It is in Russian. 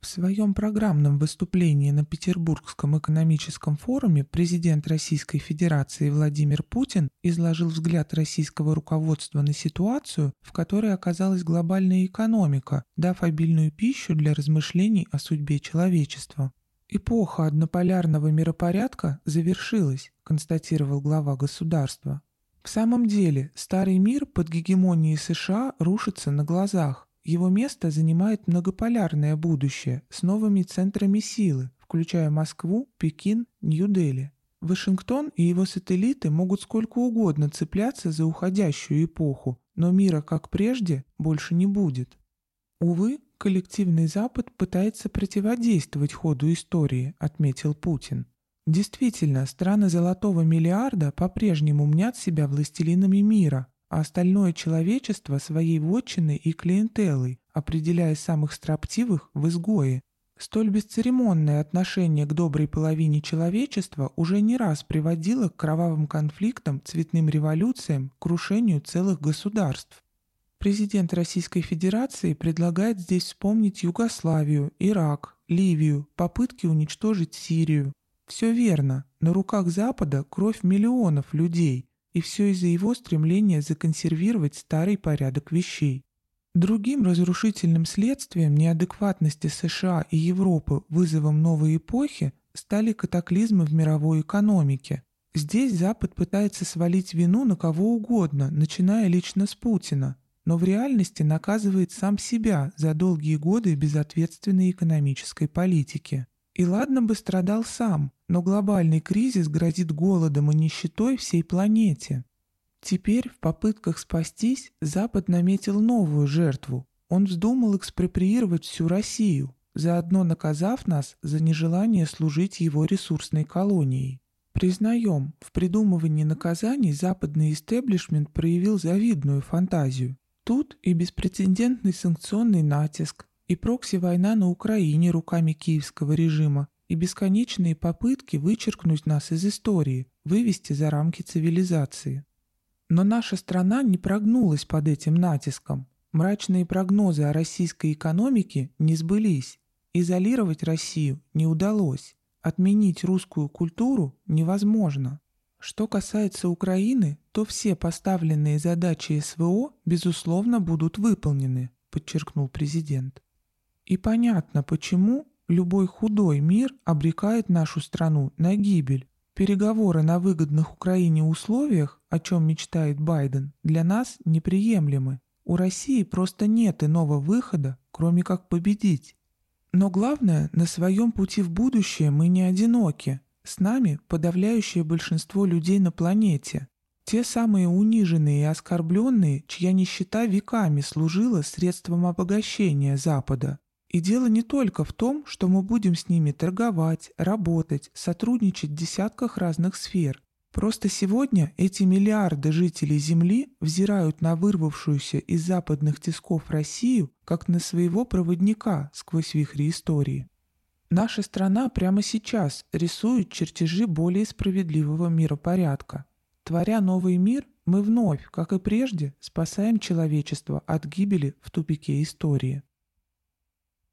В своем программном выступлении на Петербургском экономическом форуме президент Российской Федерации Владимир Путин изложил взгляд российского руководства на ситуацию, в которой оказалась глобальная экономика, дав обильную пищу для размышлений о судьбе человечества. «Эпоха однополярного миропорядка завершилась», констатировал глава государства. В самом деле, старый мир под гегемонией США рушится на глазах. Его место занимает многополярное будущее с новыми центрами силы, включая Москву, Пекин, Нью-Дели. Вашингтон и его сателлиты могут сколько угодно цепляться за уходящую эпоху, но мира, как прежде, больше не будет. Увы, коллективный Запад пытается противодействовать ходу истории, отметил Путин. Действительно, страны золотого миллиарда по-прежнему мнят себя властелинами мира, а остальное человечество своей вотчиной и клиентелой, определяя самых строптивых в изгое. Столь бесцеремонное отношение к доброй половине человечества уже не раз приводило к кровавым конфликтам, цветным революциям, крушению целых государств. Президент Российской Федерации предлагает здесь вспомнить Югославию, Ирак, Ливию, попытки уничтожить Сирию. Все верно, на руках Запада кровь миллионов людей, и все из-за его стремления законсервировать старый порядок вещей. Другим разрушительным следствием неадекватности США и Европы вызовом новой эпохи стали катаклизмы в мировой экономике. Здесь Запад пытается свалить вину на кого угодно, начиная лично с Путина, но в реальности наказывает сам себя за долгие годы безответственной экономической политики. И ладно бы страдал сам, но глобальный кризис грозит голодом и нищетой всей планете. Теперь в попытках спастись Запад наметил новую жертву. Он вздумал экспроприировать всю Россию, заодно наказав нас за нежелание служить его ресурсной колонией. Признаем, в придумывании наказаний западный истеблишмент проявил завидную фантазию. Тут и беспрецедентный санкционный натиск, и прокси-война на Украине руками киевского режима, и бесконечные попытки вычеркнуть нас из истории, вывести за рамки цивилизации. Но наша страна не прогнулась под этим натиском. Мрачные прогнозы о российской экономике не сбылись. Изолировать Россию не удалось. Отменить русскую культуру невозможно. Что касается Украины, то все поставленные задачи СВО, безусловно, будут выполнены, подчеркнул президент. И понятно, почему Любой худой мир обрекает нашу страну на гибель. Переговоры на выгодных Украине условиях, о чем мечтает Байден, для нас неприемлемы. У России просто нет иного выхода, кроме как победить. Но главное, на своем пути в будущее мы не одиноки. С нами подавляющее большинство людей на планете. Те самые униженные и оскорбленные, чья нищета веками служила средством обогащения Запада. И дело не только в том, что мы будем с ними торговать, работать, сотрудничать в десятках разных сфер. Просто сегодня эти миллиарды жителей Земли взирают на вырвавшуюся из западных тисков Россию как на своего проводника сквозь вихри истории. Наша страна прямо сейчас рисует чертежи более справедливого миропорядка. Творя новый мир, мы вновь, как и прежде, спасаем человечество от гибели в тупике истории.